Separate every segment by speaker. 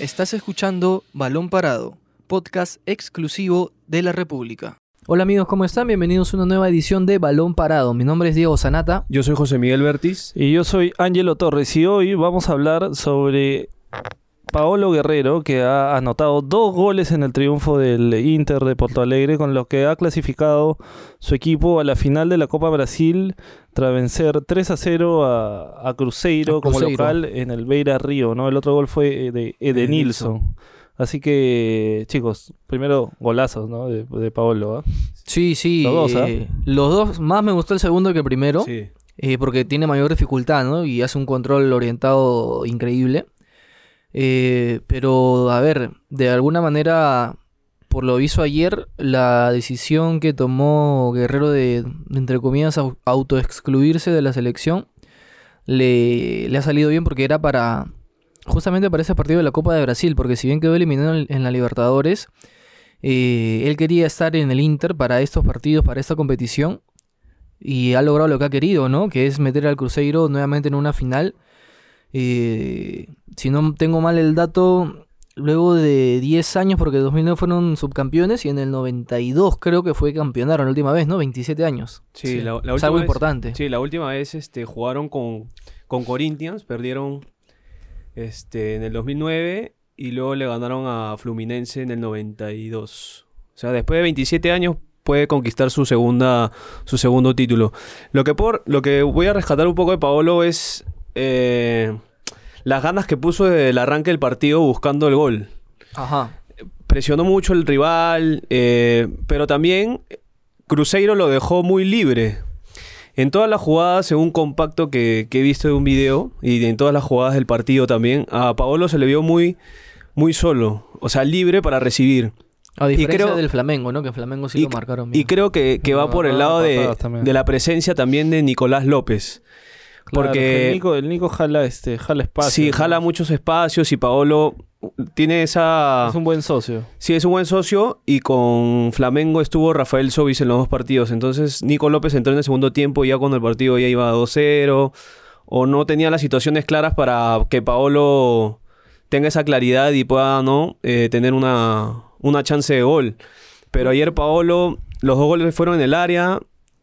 Speaker 1: Estás escuchando Balón Parado, podcast exclusivo de la República. Hola amigos, ¿cómo están? Bienvenidos a una nueva edición de Balón Parado. Mi nombre es Diego Sanata.
Speaker 2: Yo soy José Miguel Bertis.
Speaker 3: Y yo soy Ángelo Torres y hoy vamos a hablar sobre Paolo Guerrero, que ha anotado dos goles en el triunfo del Inter de Porto Alegre, con lo que ha clasificado su equipo a la final de la Copa Brasil tras vencer 3 a 0 a, a Cruzeiro, como local en el Beira Río, ¿no? El otro gol fue eh, de Edenilson. Así que, chicos, primero golazos, ¿no? De, de Paolo, ¿ah?
Speaker 1: Sí, sí.
Speaker 3: Los dos, ¿ah?
Speaker 1: eh, los dos, más me gustó el segundo que el primero,
Speaker 2: Sí.
Speaker 1: eh, porque tiene mayor dificultad, ¿no? Y hace un control orientado increíble. Eh, pero, a ver, de alguna manera, por lo visto ayer, la decisión que tomó Guerrero de, entre comillas, au- autoexcluirse de la selección, le, le ha salido bien porque era para, justamente para ese partido de la Copa de Brasil, porque si bien quedó eliminado en, en la Libertadores, eh, él quería estar en el Inter para estos partidos, para esta competición, y ha logrado lo que ha querido, ¿no? Que es meter al Cruzeiro nuevamente en una final. Eh, si no tengo mal el dato, luego de 10 años, porque en 2009 fueron subcampeones y en el 92 creo que fue campeonaron la última vez, ¿no? 27 años.
Speaker 2: Sí, la, la
Speaker 1: es
Speaker 2: última
Speaker 1: algo
Speaker 2: vez-
Speaker 1: importante.
Speaker 2: Sí, la última vez este, jugaron con, con Corinthians, perdieron este, en el 2009 y luego le ganaron a Fluminense en el 92. O sea, después de 27 años puede conquistar su segunda su segundo título. Lo que por lo que voy a rescatar un poco de Paolo es eh, las ganas que puso desde el arranque del partido buscando el gol.
Speaker 1: Ajá.
Speaker 2: presionó mucho el rival, eh, pero también Cruzeiro lo dejó muy libre. En todas las jugadas, según compacto que, que he visto de un video, y en todas las jugadas del partido también, a Paolo se le vio muy, muy solo, o sea, libre para recibir.
Speaker 1: A diferencia
Speaker 2: creo-
Speaker 1: del Flamengo, ¿no? Que en Flamengo sí
Speaker 2: y,
Speaker 1: lo marcaron
Speaker 2: y
Speaker 1: bien.
Speaker 2: creo que, que va por el
Speaker 3: no,
Speaker 2: lado de, de la presencia también de Nicolás López.
Speaker 3: Claro,
Speaker 2: Porque-
Speaker 3: el Nico, el Nico jala, este, jala espacio.
Speaker 2: sí,
Speaker 3: ¿no?
Speaker 2: jala muchos espacios y Paolo tiene esa...
Speaker 3: Es un buen socio.
Speaker 2: Sí, es un buen socio y con Flamengo estuvo Rafael Sobis en los dos partidos. Entonces Nico López entró en el segundo tiempo ya cuando el partido ya iba 2-0 o no tenía las situaciones claras para que Paolo tenga esa claridad y pueda no Eh, tener una, una chance de gol. Pero ayer Paolo, los dos goles fueron en el área,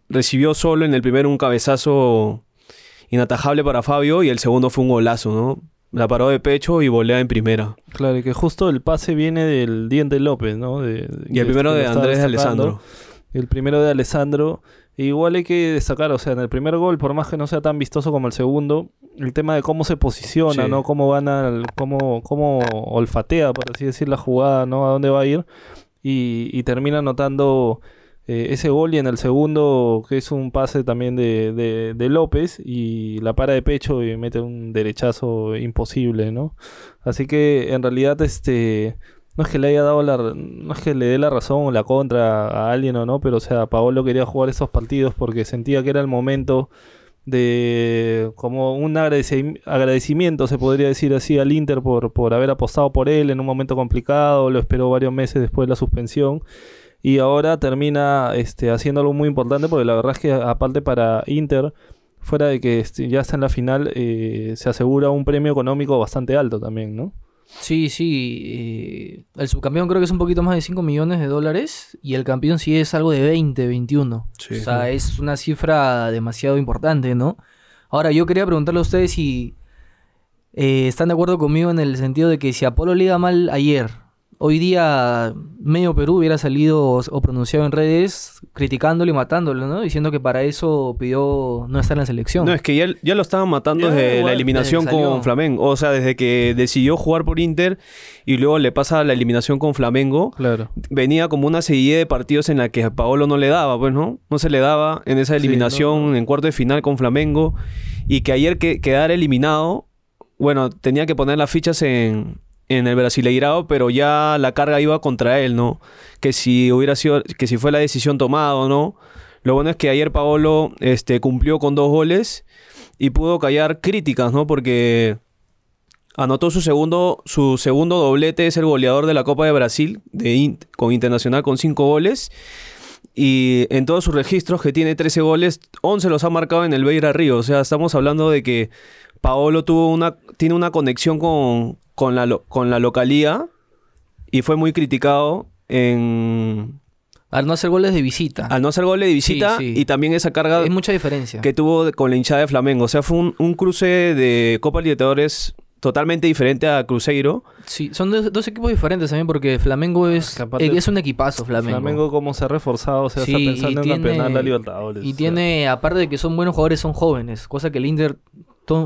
Speaker 2: recibió solo en el primero un cabezazo inatajable para Fabio y el segundo fue un golazo, ¿no? La paró de pecho y volea en primera.
Speaker 3: Claro, y que justo el pase viene del Diente López, ¿no? De-
Speaker 2: Y el primero de Andrés de. Alessandro.
Speaker 3: El primero de Alessandro. Igual hay que destacar, o sea, en el primer gol, por más que no sea tan vistoso como el segundo, el tema de cómo se posiciona,
Speaker 2: Sí.
Speaker 3: ¿no? Cómo van al, cómo, cómo olfatea, por así decir, la jugada, ¿no? A dónde va a ir. Y, y termina anotando eh, ese gol y en el segundo, que es un pase también de, de, de López, y la para de pecho y mete un derechazo imposible, ¿no? Así que en realidad, este. No es que le haya dado la. No es que le dé la razón o la contra a alguien o no, pero o sea, Paolo quería jugar esos partidos porque sentía que era el momento de. como un agradeci- agradecimiento, se podría decir así, al Inter por, por haber apostado por él en un momento complicado. Lo esperó varios meses después de la suspensión. Y ahora termina este, haciendo algo muy importante porque la verdad es que, aparte para Inter, fuera de que este, ya está en la final, eh, se asegura un premio económico bastante alto también, ¿no?
Speaker 1: Sí, sí. eh, el subcampeón creo que es un poquito más de 5 millones de dólares y el campeón sí es algo de 20, 21.
Speaker 2: Sí.
Speaker 1: o sea, es una cifra demasiado importante, ¿no? Ahora, yo quería preguntarle a ustedes si eh, están de acuerdo conmigo en el sentido de que si Apolo le iba mal ayer, hoy día medio Perú hubiera salido o, pronunciado en redes criticándolo y matándolo, ¿no? Diciendo que para eso pidió no estar en la selección.
Speaker 2: No, es que ya, ya lo estaban matando
Speaker 3: Ya,
Speaker 2: desde la eliminación
Speaker 1: desde
Speaker 2: con Flamengo. O sea, desde que decidió jugar por Inter y luego le pasa la eliminación con Flamengo.
Speaker 3: Claro.
Speaker 2: Venía como una serie de partidos en la que a Paolo no le daba, pues, ¿no? No se le daba en esa
Speaker 3: Sí,
Speaker 2: eliminación
Speaker 3: no.
Speaker 2: en cuarto de final con Flamengo. Y que ayer que quedara eliminado, bueno, tenía que poner las fichas en, en el Brasileirao, pero ya la carga iba contra él, ¿no? Que si hubiera sido, que si fue la decisión tomada o no. Lo bueno es que ayer Paolo este, cumplió con dos goles y pudo callar críticas, ¿no? Porque anotó su segundo, su segundo doblete, es el goleador de la Copa de Brasil, de con Internacional con cinco goles. Y en todos sus registros, que tiene 13 goles, 11 los ha marcado en el Beira Río. O sea, estamos hablando de que Paolo tuvo una, tiene una conexión con, con la, lo- con la localía y fue muy criticado en,
Speaker 1: Al no hacer goles de visita.
Speaker 2: al no hacer goles de visita
Speaker 1: Sí, sí.
Speaker 2: y también esa carga
Speaker 1: Es mucha diferencia.
Speaker 2: que tuvo con la hinchada de Flamengo. O sea, fue un, un cruce de Copa Libertadores totalmente diferente a Cruzeiro.
Speaker 1: Sí, son dos, dos equipos diferentes también porque Flamengo es, eh, es un equipazo, Flamengo.
Speaker 3: Flamengo cómo se ha reforzado, o sea,
Speaker 1: Sí,
Speaker 3: está
Speaker 1: y
Speaker 3: pensando en
Speaker 1: tiene-
Speaker 3: campeonar la Libertadores.
Speaker 1: Y
Speaker 3: o sea.
Speaker 1: tiene, aparte de que son buenos jugadores, son jóvenes. Cosa que el Inter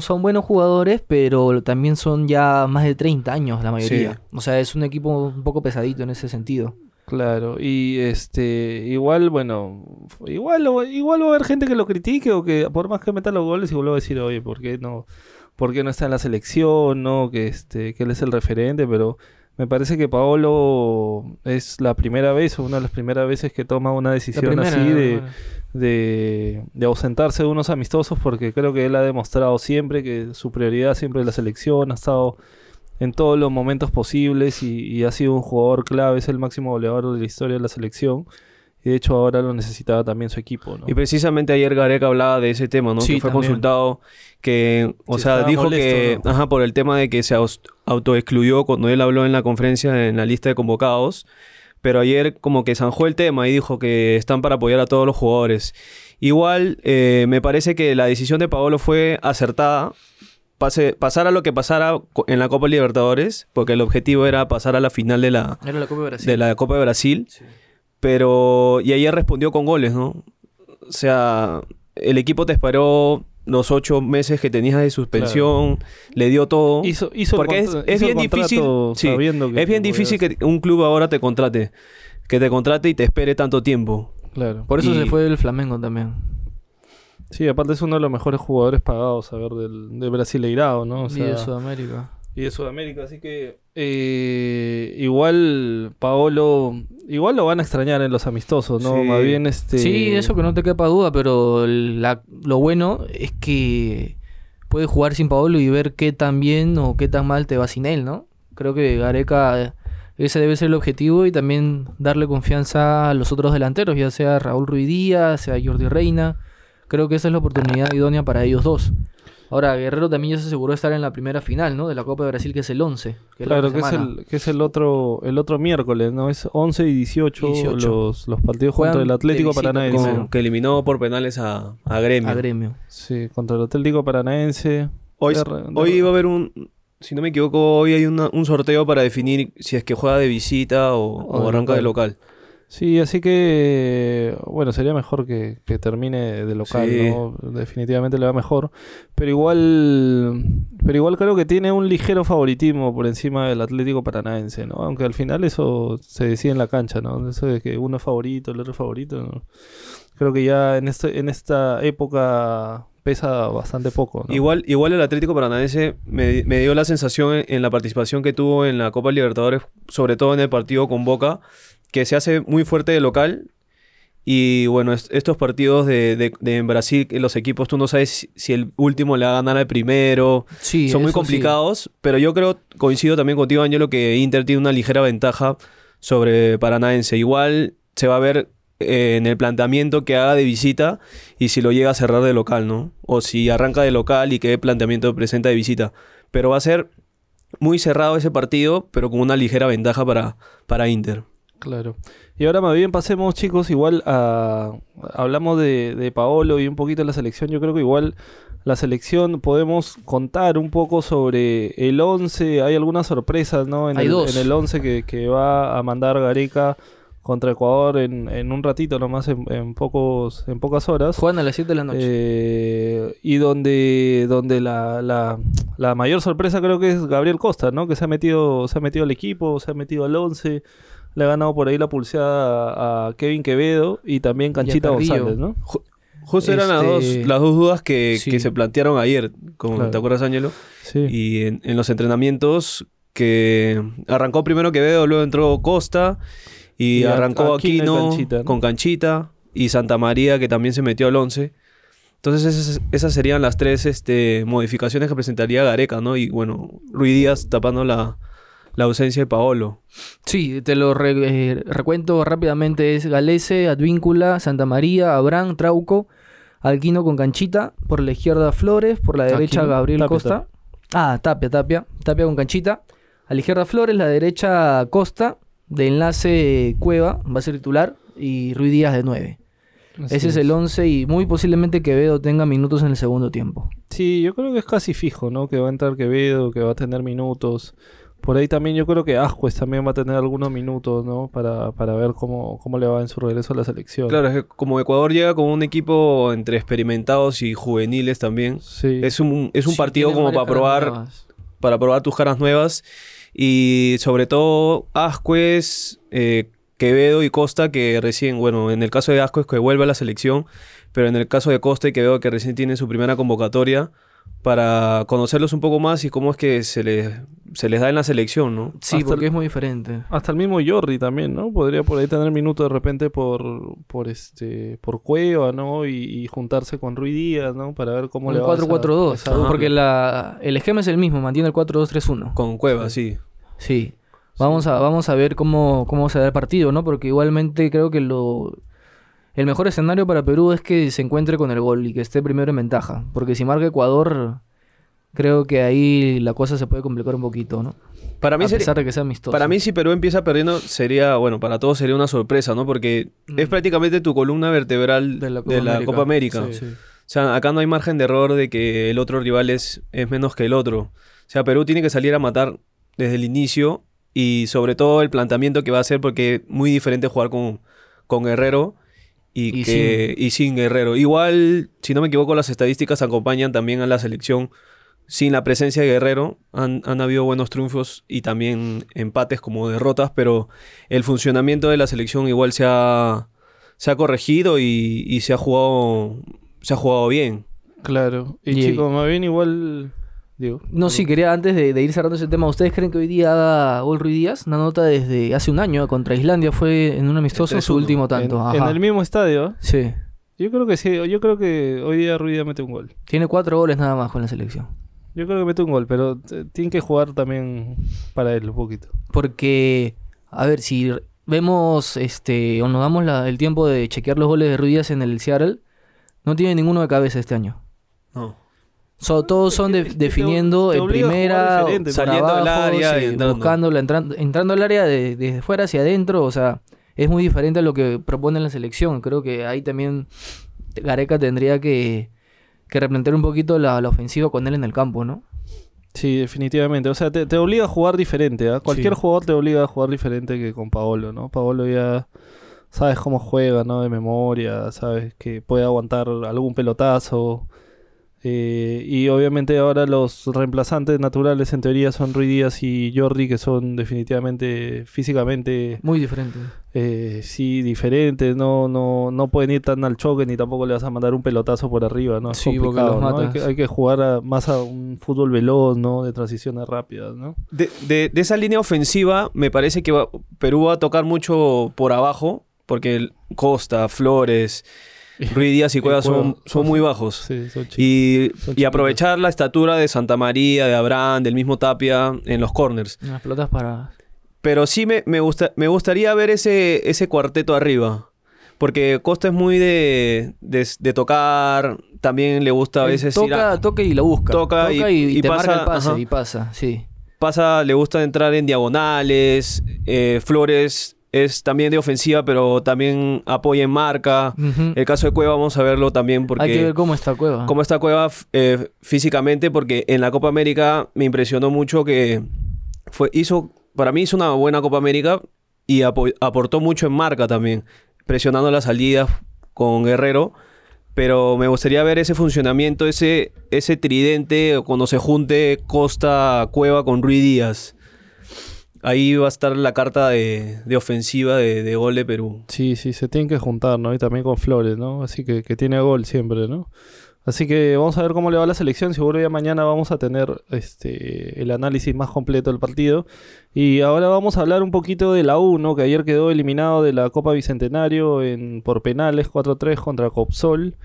Speaker 1: son buenos jugadores, pero también son ya más de 30 años la mayoría.
Speaker 2: Sí.
Speaker 1: O sea, es un equipo un poco pesadito en ese sentido.
Speaker 3: Claro, y este, igual, bueno, igual, igual va a haber gente que lo critique o que por más que meta los goles y vuelva a decir, oye, ¿por qué no, por qué no está en la selección, no? Que este, que él es el referente, pero me parece que Paolo es la primera vez o una de las primeras veces que toma una decisión
Speaker 1: primera,
Speaker 3: así de. De, de ausentarse de unos amistosos porque creo que él ha demostrado siempre que su prioridad siempre es la selección, ha estado en todos los momentos posibles y, y ha sido un jugador clave, es el máximo goleador de la historia de la selección y de hecho ahora lo necesitaba también su equipo, ¿no?
Speaker 2: Y precisamente ayer Gareca hablaba de ese tema, ¿no?
Speaker 1: Sí,
Speaker 2: que fue
Speaker 1: también.
Speaker 2: consultado, que, o
Speaker 3: Sí,
Speaker 2: sea, dijo
Speaker 3: molesto,
Speaker 2: que,
Speaker 3: ¿no?
Speaker 2: ajá, por el tema de que se autoexcluyó cuando él habló en la conferencia en la lista de convocados. Pero ayer como que zanjó el tema y dijo que están para apoyar a todos los jugadores. Igual, eh, me parece que la decisión de Paolo fue acertada. Pase, pasara lo que pasara en la Copa Libertadores, porque el objetivo era pasar a la final de la,
Speaker 1: Era la Copa de Brasil.
Speaker 2: de la Copa de Brasil.
Speaker 1: Sí.
Speaker 2: Pero. Y ayer respondió con goles, ¿no? O sea, el equipo te esperó los ocho meses que tenías de suspensión, le dio todo.
Speaker 3: Hizo, hizo
Speaker 2: porque es, es
Speaker 3: hizo
Speaker 2: bien difícil. sí,
Speaker 3: sabiendo que
Speaker 2: es bien difícil que un club ahora te contrate. Que te contrate y te espere tanto tiempo.
Speaker 3: Claro.
Speaker 1: Por eso
Speaker 2: Y-
Speaker 1: se fue el Flamengo también.
Speaker 3: Sí, aparte es uno de los mejores jugadores pagados, a ver, del, de Brasileirao, ¿no? O
Speaker 1: y
Speaker 3: sea,
Speaker 1: de Sudamérica.
Speaker 3: Y de Sudamérica, así que eh, igual Paolo, igual lo van a extrañar en los amistosos, ¿no?
Speaker 2: Sí.
Speaker 3: Más bien este...
Speaker 1: Sí, eso que no te quepa duda, pero la- lo bueno es que puedes jugar sin Paolo y ver qué tan bien o qué tan mal te va sin él, ¿no? Creo que Gareca, ese debe ser el objetivo y también darle confianza a los otros delanteros, ya sea Raúl Ruiz Díaz, sea Jordi Reina. Creo que esa es la oportunidad idónea para ellos dos. Ahora, Guerrero también ya se aseguró de estar en la primera final, ¿no? De la Copa de Brasil, que es el 11. que es la
Speaker 3: Claro, que es, el, que es el otro el otro miércoles, ¿no? Es 11 y 18,
Speaker 1: 18.
Speaker 3: Los, los partidos
Speaker 1: Juegan
Speaker 3: contra el Atlético Paranaense.
Speaker 2: Con- que eliminó por penales a, a Gremio.
Speaker 1: A gremio.
Speaker 3: Sí, contra el Atlético Paranaense.
Speaker 2: Hoy,
Speaker 3: De re- de
Speaker 2: hoy va a haber un. Si no me equivoco, hoy hay una- un sorteo para definir si es que juega de visita o,
Speaker 3: O
Speaker 2: arranca de local.
Speaker 3: Sí, así que, bueno, sería mejor que, que termine de local,
Speaker 2: Sí.
Speaker 3: ¿no? Definitivamente le va mejor. Pero igual, pero igual creo que tiene un ligero favoritismo por encima del Atlético Paranaense, ¿no? Aunque al final eso se decide en la cancha, ¿no? Eso de que uno es favorito, el otro es favorito, ¿no? Creo que ya en, este, en esta época pesa bastante poco, ¿no?
Speaker 2: Igual, igual el Atlético Paranaense me, me dio la sensación en, en la participación que tuvo en la Copa Libertadores, sobre todo en el partido con Boca, que se hace muy fuerte de local. Y bueno, es- estos partidos de, de- de en Brasil, los equipos tú no sabes si, si el último le va a ganar al primero.
Speaker 1: Sí,
Speaker 2: Son muy
Speaker 1: sí.
Speaker 2: complicados, pero yo creo, coincido también contigo, Angelo, que Inter tiene una ligera ventaja sobre Paranaense. Igual se va a ver eh, en el planteamiento que haga de visita y si lo llega a cerrar de local, ¿no? O si arranca de local y qué planteamiento presenta de visita. Pero va a ser muy cerrado ese partido, pero con una ligera ventaja para, para Inter.
Speaker 3: Claro. Y ahora más bien pasemos, chicos, igual a... Hablamos de, de Paolo y un poquito de la selección. Yo creo que igual la selección podemos contar un poco sobre el 11. Hay algunas sorpresas, ¿no? En,
Speaker 1: Hay
Speaker 3: el,
Speaker 1: dos.
Speaker 3: en el 11 que, que va a mandar Gareca contra Ecuador en, en un ratito nomás, en, en pocos, en pocas horas.
Speaker 1: Juegan a las 7 de la noche.
Speaker 3: Eh, y donde, donde la, la, la mayor sorpresa creo que es Gabriel Costa, ¿no? Que se ha metido, se ha metido al equipo, se ha metido al 11, le ha ganado por ahí la pulseada a, Kevin Quevedo y también Canchita. González, ¿no?
Speaker 2: Justo eran las dos,
Speaker 1: Este,
Speaker 2: las dos dudas que,
Speaker 1: sí.
Speaker 2: que se plantearon ayer, como
Speaker 3: Claro.
Speaker 2: te acuerdas, Ángelo.
Speaker 3: Sí.
Speaker 2: Y en, en los entrenamientos que arrancó primero Quevedo, luego entró Costa y,
Speaker 3: Y a-
Speaker 2: arrancó
Speaker 3: Aquino y
Speaker 2: Aquino
Speaker 3: Canchita, ¿no?
Speaker 2: con Canchita y Santa María que también se metió al 11. Entonces esas, esas serían las tres este, modificaciones que presentaría Gareca, ¿no? Y bueno, Ruiz Díaz tapando la, la ausencia de Paolo.
Speaker 1: Sí, te lo re- eh, recuento rápidamente. Es Galese, Advíncula, Santa María, Abraham, Trauco, Alquino con Canchita. Por la izquierda Flores, por la derecha
Speaker 3: Aquino,
Speaker 1: Gabriel
Speaker 3: Tapia,
Speaker 1: Costa. Ah, Tapia, Tapia. Tapia con Canchita. A la izquierda Flores, la derecha Costa, de enlace Cueva, va a ser titular, y Ruiz Díaz de 9.
Speaker 3: Así
Speaker 1: Ese es el 11 y muy posiblemente Quevedo tenga minutos en el segundo tiempo.
Speaker 3: Sí, yo creo que es casi fijo, ¿no? Que va a entrar Quevedo, que va a tener minutos. Por ahí también yo creo que Ascuez también va a tener algunos minutos, ¿no? Para, para ver cómo, cómo le va en su regreso a la selección.
Speaker 2: Claro, es que como Ecuador llega con un equipo entre experimentados y juveniles también,
Speaker 3: Sí.
Speaker 2: es un, es un
Speaker 1: Sí,
Speaker 2: partido como para probar,
Speaker 1: nuevas.
Speaker 2: para probar tus caras nuevas. Y sobre todo Ascuez, eh, Quevedo y Costa, que recién, bueno, en el caso de Ascuez que vuelve a la selección, pero en el caso de Costa y Quevedo que recién tiene su primera convocatoria, para conocerlos un poco más y cómo es que se les, se les da en la selección, ¿no?
Speaker 1: Sí,
Speaker 3: Hasta
Speaker 1: porque
Speaker 3: el-
Speaker 1: es muy diferente.
Speaker 3: Hasta el mismo Jordi también, ¿no? Podría por ahí tener minutos de repente por, por este, por Cueva, ¿no? Y, y juntarse con Rui Díaz, ¿no? Para ver cómo
Speaker 1: Un
Speaker 3: le va. esa-
Speaker 1: 4-4-2,
Speaker 3: esa
Speaker 1: ¿no?
Speaker 3: dupla.
Speaker 1: porque la, el esquema es el mismo, mantiene el 4-2-3-1.
Speaker 2: Con Cueva, sí.
Speaker 1: Sí. Vamos a, vamos a ver cómo, cómo se da el partido, ¿no? Porque igualmente creo que lo el mejor escenario para Perú es que se encuentre con el gol y que esté primero en ventaja. Porque si marca Ecuador, creo que ahí la cosa se puede complicar un poquito, ¿no?
Speaker 2: Para mí
Speaker 1: a
Speaker 2: sería-
Speaker 1: pesar de que sea amistoso.
Speaker 2: Para mí, si Perú empieza perdiendo, sería, bueno, para todos sería una sorpresa, ¿no? Porque es
Speaker 1: Mm.
Speaker 2: prácticamente tu columna vertebral
Speaker 1: De
Speaker 2: de
Speaker 1: la Copa América.
Speaker 3: Sí.
Speaker 2: O sea, acá no hay margen de error de que el otro rival es, es menos que el otro. O sea, Perú tiene que salir a matar desde el inicio y sobre todo el planteamiento que va a hacer porque es muy diferente jugar con, con Guerrero y,
Speaker 1: Y
Speaker 2: que, y sin Guerrero. Igual, si no me equivoco, las estadísticas acompañan también a la selección. Sin la presencia de Guerrero han, han habido buenos triunfos y también empates como derrotas, pero el funcionamiento de la selección igual se ha, se ha corregido y, y se ha jugado se ha jugado bien.
Speaker 3: Claro. Y,
Speaker 1: Y-
Speaker 3: chicos, más bien igual. Digo.
Speaker 1: No, sí, quería antes de, de ir cerrando ese tema, ¿ustedes creen que hoy día haga gol Ruiz Díaz? Una nota desde hace un año contra Islandia, fue en un amistoso su
Speaker 2: 3-1.
Speaker 1: último tanto.
Speaker 3: En, el mismo estadio.
Speaker 1: Sí.
Speaker 3: Yo creo que sí. Yo creo que hoy día Rui Díaz mete un gol.
Speaker 1: Tiene cuatro goles nada más con la selección.
Speaker 3: Yo creo que mete un gol, pero eh, tiene que jugar también para él un poquito.
Speaker 1: Porque, a ver, si vemos este o nos damos la- el tiempo de chequear los goles de Ruiz Díaz en el Seattle, no tiene ninguno de cabeza este año.
Speaker 2: No.
Speaker 1: So- todos son de-
Speaker 3: te-
Speaker 1: definiendo
Speaker 3: te
Speaker 1: en primera,
Speaker 2: Saliendo del
Speaker 1: abajo,
Speaker 2: área y
Speaker 1: sí,
Speaker 2: entrando.
Speaker 1: buscándola, entran- entrando al área de- desde fuera hacia adentro, o sea, es muy diferente a lo que propone la selección. Creo que ahí también Gareca tendría que, que replantear un poquito la, la ofensiva con él en el campo, ¿no?
Speaker 3: Sí, definitivamente. O sea, te, te obliga a jugar diferente. ¿ah? Cualquier
Speaker 1: Sí.
Speaker 3: jugador te obliga a jugar diferente que con Paolo, ¿no? Paolo ya sabes cómo juega, ¿no? De memoria, sabes que puede aguantar algún pelotazo. Eh, y obviamente ahora los reemplazantes naturales en teoría son Rui Díaz y Jordi, que son definitivamente físicamente
Speaker 1: Muy diferente.
Speaker 3: Eh, sí diferentes, no, no, no pueden ir tan al choque ni tampoco le vas a mandar un pelotazo por arriba, ¿no? Es
Speaker 1: Sí, porque
Speaker 3: complicado,
Speaker 1: los
Speaker 3: ¿no? Hay que, hay que jugar a- más a un fútbol veloz, ¿no? De transiciones rápidas, ¿no?
Speaker 2: De, de- de esa línea ofensiva, me parece que va- Perú va a tocar mucho por abajo, porque Costa, Flores, Ruiz Díaz y Cueva son, son muy bajos.
Speaker 3: Sí, son chicos.
Speaker 2: Y,
Speaker 3: Son
Speaker 2: y
Speaker 3: chiquitos.
Speaker 2: aprovechar la estatura de Santa María, de Abraham, del mismo Tapia en los corners.
Speaker 1: Unas pelotas para...
Speaker 2: Pero sí me, me, gusta, me gustaría ver ese, ese cuarteto arriba. Porque Costa es muy de, de, de tocar, también le gusta a veces ir
Speaker 1: toca,
Speaker 2: a-
Speaker 1: toca y lo busca.
Speaker 2: Toca y- y
Speaker 1: te
Speaker 2: pasa,
Speaker 1: marca el pase
Speaker 2: ajá.
Speaker 1: y pasa, sí.
Speaker 2: pasa, le gusta entrar en diagonales. eh, Flores es también de ofensiva, pero también apoya en marca. El caso de Cueva vamos a verlo también
Speaker 1: Hay que
Speaker 2: porque
Speaker 1: ver cómo está Cueva.
Speaker 2: cómo está Cueva eh, físicamente, porque en la Copa América me impresionó mucho que fue, hizo, para mí hizo una buena Copa América y apo- aportó mucho en marca también, presionando las salidas con Guerrero. Pero me gustaría ver ese funcionamiento, ese, tridente cuando se junte Costa Cueva con Ruiz Díaz. Ahí va a estar la carta de, ofensiva de, de gol de Perú.
Speaker 3: Sí, sí, se tienen que juntar, ¿no? Y también con Flores, ¿no? Así que tiene gol siempre, ¿no? Así que vamos a ver cómo le va la selección. Seguro ya mañana vamos a tener este el análisis más completo del partido. Y ahora vamos a hablar un poquito de la U. Que ayer quedó eliminado de la Copa Bicentenario en, por penales 4-3 contra Copsol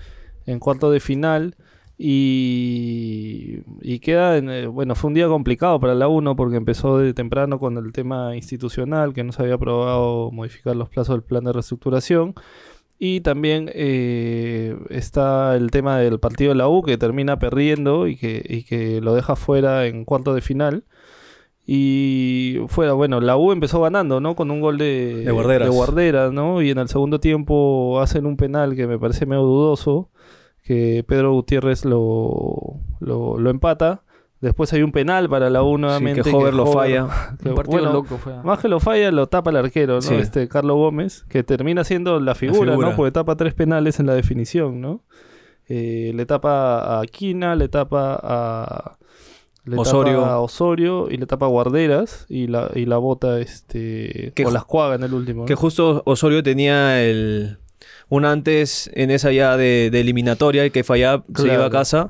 Speaker 3: en cuarto de final. Y, queda, en, eh, bueno, fue un día complicado para la U, ¿no? Porque empezó de temprano con el tema institucional, que no se había aprobado modificar los plazos del plan de reestructuración. Y también eh, está el tema del partido de la U que termina perdiendo y que, y que lo deja fuera en cuarto de final. Y fuera, bueno, la U empezó ganando, ¿no? Con un gol de,
Speaker 2: De Guarderas.
Speaker 3: de Guarderas, ¿no? Y en el segundo tiempo hacen un penal que me parece medio dudoso, que Pedro Gutiérrez lo, lo, lo empata. Después hay un penal para la U nuevamente.
Speaker 2: que Hover lo
Speaker 3: Hover-
Speaker 2: falla.
Speaker 3: que,
Speaker 1: Un partido
Speaker 3: bueno,
Speaker 1: loco fue.
Speaker 3: más que lo falla, lo tapa el arquero, ¿no?
Speaker 2: Sí.
Speaker 3: Este Carlos Gómez, que termina siendo la figura,
Speaker 2: figura.
Speaker 3: ¿no? Porque tapa tres penales en la definición, ¿no? Eh, le tapa a Aquina, le tapa a le
Speaker 2: Osorio.
Speaker 3: tapa a Osorio y le tapa a Guarderas y la, y la bota este
Speaker 2: Que
Speaker 3: o
Speaker 2: ju-
Speaker 3: las cuaga en el último. ¿no?
Speaker 2: Que justo Osorio tenía el un antes en esa ya de, de eliminatoria y que fallaba, se iba a casa.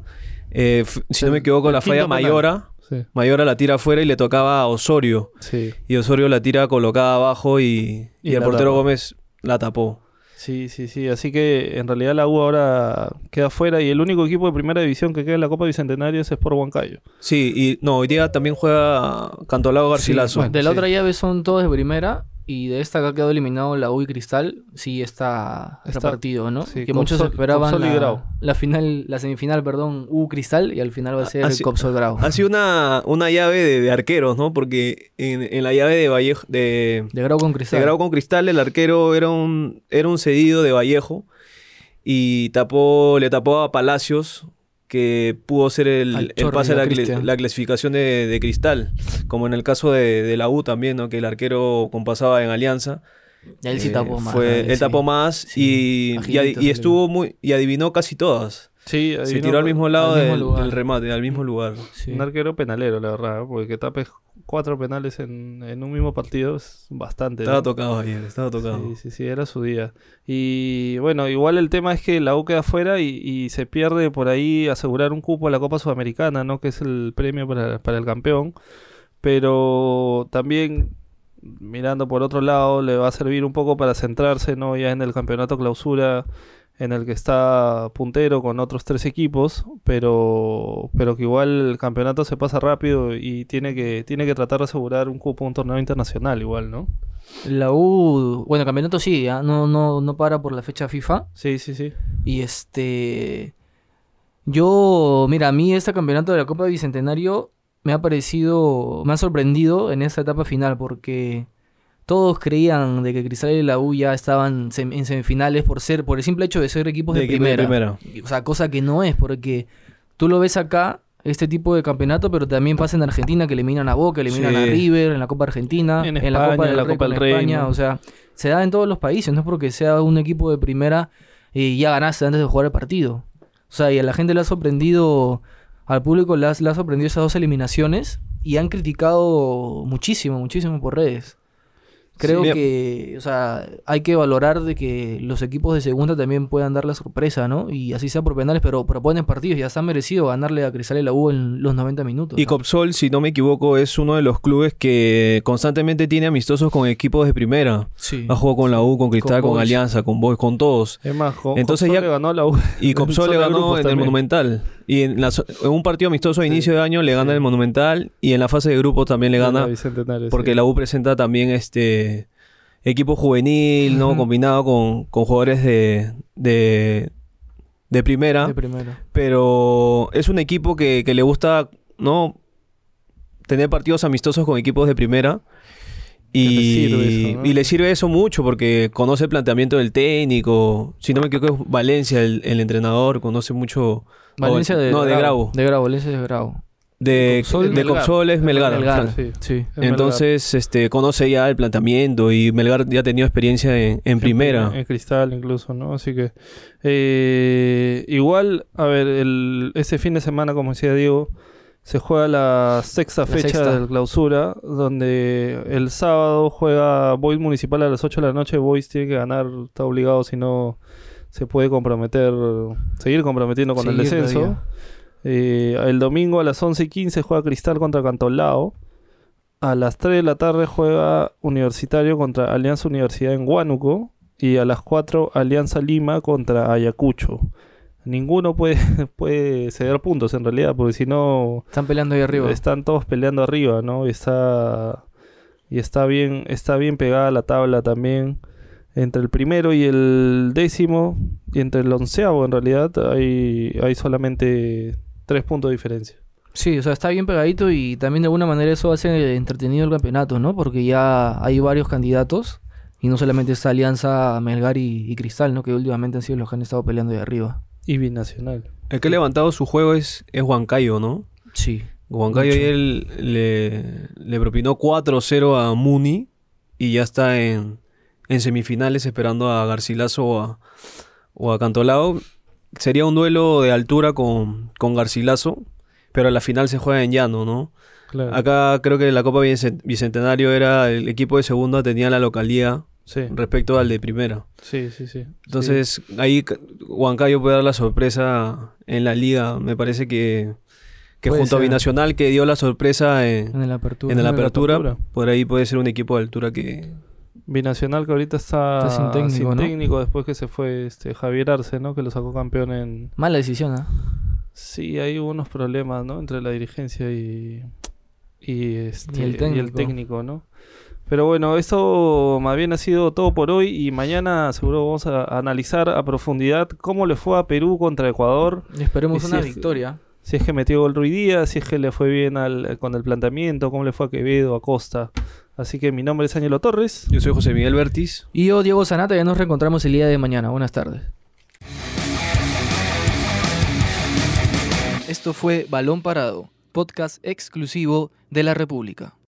Speaker 2: Eh, si no me equivoco, la falla. Mayora.
Speaker 3: Sí,
Speaker 2: Mayora la tira afuera y le tocaba a Osorio.
Speaker 3: sí,
Speaker 2: Y Osorio la tira colocada abajo y, y
Speaker 3: Y
Speaker 2: el portero. Gómez la tapó.
Speaker 3: sí, sí, sí. Así que en realidad la U ahora queda fuera y el único equipo de primera división que queda en la Copa Bicentenario es Sport Huancayo.
Speaker 2: Sí, y no, hoy día también juega Cantolao Garcilaso.
Speaker 3: bueno.
Speaker 1: de la
Speaker 3: sí.
Speaker 1: otra llave son todos de primera. Y de esta que ha quedado eliminado la U y Cristal, sí está,
Speaker 3: Está-
Speaker 1: repartido, ¿no?
Speaker 3: sí,
Speaker 1: que muchos esperaban la, la final, la semifinal, perdón, U Cristal y al final va a ser
Speaker 2: Ah,
Speaker 1: el. Copsol Grau.
Speaker 2: Ha sido una, una llave de, de arqueros, ¿no? Porque en, en la llave de Vallejo, de,
Speaker 1: De Grau con
Speaker 2: de
Speaker 1: Cristal.
Speaker 2: Grau con Cristal, el arquero era un, era un cedido de Vallejo y tapó, le tapó a Palacios, que pudo ser el, el pase a la, clasificación de, de Cristal, como en el caso de, de la U también, ¿no? Que el arquero compasaba en Alianza.
Speaker 1: Él sí
Speaker 2: Eh,
Speaker 1: tapó más.
Speaker 2: fue- él
Speaker 1: sí.
Speaker 2: tapó más
Speaker 1: Sí,
Speaker 2: y, y,
Speaker 1: agilito
Speaker 2: y
Speaker 1: se
Speaker 2: estuvo muy y adivinó casi todas.
Speaker 3: Sí,
Speaker 2: Se
Speaker 3: adivinó-
Speaker 2: tiró al mismo lado
Speaker 1: al mismo
Speaker 2: del, del remate, al mismo lugar.
Speaker 1: Sí.
Speaker 3: Un arquero penalero, la verdad, porque que tapes cuatro penales en, en un mismo partido es bastante.
Speaker 2: Estaba
Speaker 3: ¿no?
Speaker 2: tocado ayer, estaba tocado.
Speaker 3: Sí, sí, sí, era su día. Y bueno, igual el tema es que la U queda fuera y, y se pierde por ahí asegurar un cupo a la Copa Sudamericana, ¿no? Que es el premio para, para el campeón. Pero también, mirando por otro lado, le va a servir un poco para centrarse, ¿no? Ya en el campeonato clausura en el que está puntero con otros tres equipos, pero, pero que igual el campeonato se pasa rápido y tiene que, tiene que tratar de asegurar un cupo a un torneo internacional igual, ¿no?
Speaker 1: La U, bueno, campeonato sí, ¿ah? no, no, no para por la fecha FIFA.
Speaker 3: Sí, sí, sí.
Speaker 1: Y este. Yo, mira, a mí este campeonato de la Copa Bicentenario me ha parecido. Me ha sorprendido en esta etapa final porque todos creían de que Cristal y la U ya estaban sem- en semifinales por ser por el simple hecho de ser equipos de,
Speaker 2: De equipo de
Speaker 1: primera. O sea, cosa que no es, porque tú lo ves acá, este tipo de campeonato, pero también pasa en Argentina que eliminan a Boca, eliminan a. River, en la Copa Argentina,
Speaker 3: En
Speaker 1: la
Speaker 3: España,
Speaker 1: Copa
Speaker 3: en la
Speaker 1: Rey
Speaker 3: Copa del Rey,
Speaker 1: España,
Speaker 3: ¿no?
Speaker 1: o sea, se da en todos los países, no es porque sea un equipo de primera y ya ganaste antes de jugar el partido. O sea, y a la gente le ha sorprendido, al público le ha, le ha sorprendido esas dos eliminaciones y han criticado muchísimo, muchísimo por redes. Creo
Speaker 2: Sí.
Speaker 1: que, o sea, hay que valorar de que los equipos de segunda también puedan dar la sorpresa, ¿no? Y así sea por penales, pero proponen partidos. Ya está merecido ganarle a Cristal y la U en los 90 minutos.
Speaker 2: Y
Speaker 1: ¿no?
Speaker 2: Copsol, si no me equivoco, es uno de los clubes que constantemente tiene amistosos con equipos de primera.
Speaker 1: Sí.
Speaker 2: Ha jugado con la U, con Cristal,
Speaker 1: Con
Speaker 2: con. Alianza, con Boys, con todos.
Speaker 3: Es más, Co-
Speaker 2: Entonces
Speaker 3: Copsol
Speaker 2: ya-
Speaker 3: le ganó a la U.
Speaker 2: Y Copsol le ganó en el. Monumental. Y en, la so- en un partido amistoso a inicio de año le gana
Speaker 3: Sí.
Speaker 2: el Monumental. Y en la fase de grupos también le
Speaker 3: En la
Speaker 2: gana. Porque
Speaker 3: sí.
Speaker 2: la U presenta también este equipo juvenil, ¿no? Combinado con, con jugadores de, de, de primera.
Speaker 1: De primera.
Speaker 2: pero es un equipo que, que le gusta, ¿no? Tener partidos amistosos con equipos de primera. Y,
Speaker 3: Que le sirve eso, ¿no?
Speaker 2: y le sirve eso mucho porque conoce el planteamiento del técnico. Si no me equivoco, es Valencia, el, el entrenador, conoce mucho.
Speaker 1: Valencia
Speaker 2: o-
Speaker 1: de
Speaker 2: No, de Grau.
Speaker 1: De Grau, Valencia de Grau.
Speaker 2: De
Speaker 3: Copsol,
Speaker 2: de
Speaker 3: Melgar.
Speaker 2: Copsol es Melgar.
Speaker 1: Melgar.
Speaker 2: Fran.
Speaker 3: Sí.
Speaker 1: Sí.
Speaker 3: Es
Speaker 2: Entonces, este, conoce ya el planteamiento y Melgar ya ha tenido experiencia en, en primera.
Speaker 3: En, cristal incluso, ¿no? Así que... eh, igual, a ver, el, ese fin de semana, como decía Diego, se juega la sexta
Speaker 1: La
Speaker 3: fecha
Speaker 1: sexta.
Speaker 3: del clausura, donde el sábado juega Boys Municipal a las 8 de la noche. Boys tiene que ganar, está obligado, si no se puede comprometer, seguir comprometiendo con el descenso.
Speaker 1: todavía.
Speaker 3: Eh, el domingo a las 11 y 15 juega Cristal contra Cantolao. A las 3 de la tarde juega Universitario contra Alianza Universidad en Huánuco. Y a las 4 Alianza Lima contra Ayacucho. Ninguno puede, puede ceder puntos en realidad, porque si no
Speaker 1: Están peleando ahí arriba.
Speaker 3: están todos peleando arriba, ¿no? Y está, y está bien, está bien pegada la tabla también. Entre el primero y el décimo, y entre el onceavo en realidad, hay, hay solamente tres puntos de diferencia.
Speaker 1: Sí, o sea, está bien pegadito y también de alguna manera eso hace entretenido el campeonato, ¿no? Porque ya hay varios candidatos y no solamente esta alianza Melgar y, y Cristal, ¿no? Que últimamente han sido los que han estado peleando de arriba.
Speaker 3: Y binacional.
Speaker 2: El que ha levantado su juego es, es Huancayo, ¿no?
Speaker 1: Sí.
Speaker 2: Huancayo ayer le, le propinó 4-0 a Muni y ya está en, en semifinales esperando a Garcilaso o a, o a Cantolao. Sería un duelo de altura con, con Garcilaso, pero a la final se juega en llano, ¿no?
Speaker 3: Claro.
Speaker 2: Acá creo que la Copa Bicen- Bicentenario era el equipo de segunda tenía la localía
Speaker 3: Sí,
Speaker 2: respecto al de primera.
Speaker 3: sí, sí, sí.
Speaker 2: Entonces ahí ca- Huancayo puede dar la sorpresa en la liga. Me parece que, que
Speaker 1: Puede
Speaker 2: junto a. Binacional que dio la sorpresa en,
Speaker 1: En la apertura.
Speaker 2: en apertura,
Speaker 3: apertura.
Speaker 2: por ahí puede ser un equipo de altura que...
Speaker 3: Binacional que ahorita está,
Speaker 1: Está sin técnico, ¿no?
Speaker 3: técnico después que se fue este Javier Arce, ¿no? Que lo sacó campeón en...
Speaker 1: Mala decisión, ¿ah?
Speaker 3: Sí, hay unos problemas, ¿no? Entre la dirigencia y, y, este,
Speaker 1: Y el técnico.
Speaker 3: técnico, ¿no? Pero bueno, esto más bien ha sido todo por hoy y mañana seguro vamos a analizar a profundidad cómo le fue a Perú contra Ecuador,
Speaker 1: Y esperemos
Speaker 3: Y si
Speaker 1: una victoria.
Speaker 3: si es que metió gol Ruidía, si es que le fue bien al, con el planteamiento, cómo le fue a Quevedo, a Costa. Así que mi nombre es Ángelo Torres.
Speaker 2: Yo soy José Miguel Bertis.
Speaker 1: Y yo, Diego Sanata, ya nos reencontramos el día de mañana. Buenas tardes. Esto fue Balón Parado, podcast exclusivo de la República.